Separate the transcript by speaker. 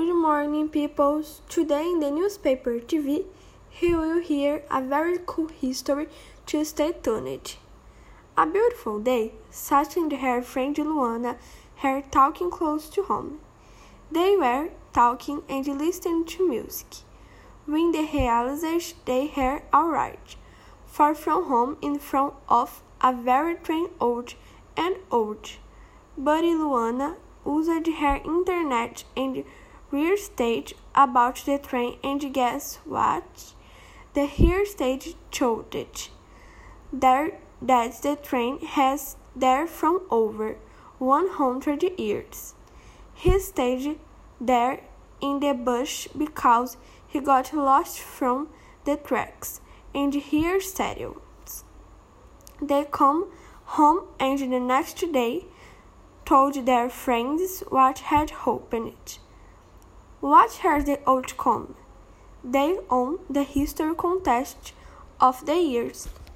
Speaker 1: Good morning, peoples. Today in the newspaper TV, you will hear a very cool history to stay tuned. A beautiful day, Sasha and her friend Luana were talking close to home. They were talking and listening to music. When they realized they were alright, far from home in front of a very train old and old. But Luana used her internet and rear stage about the train and guess what? The rear stage showed it. There that the train has there from over one hundred years. He stayed there in the bush because he got lost from the tracks and here settled. They come home and the next day told their friends what had happened. What has the outcome? They own the history contest of the years.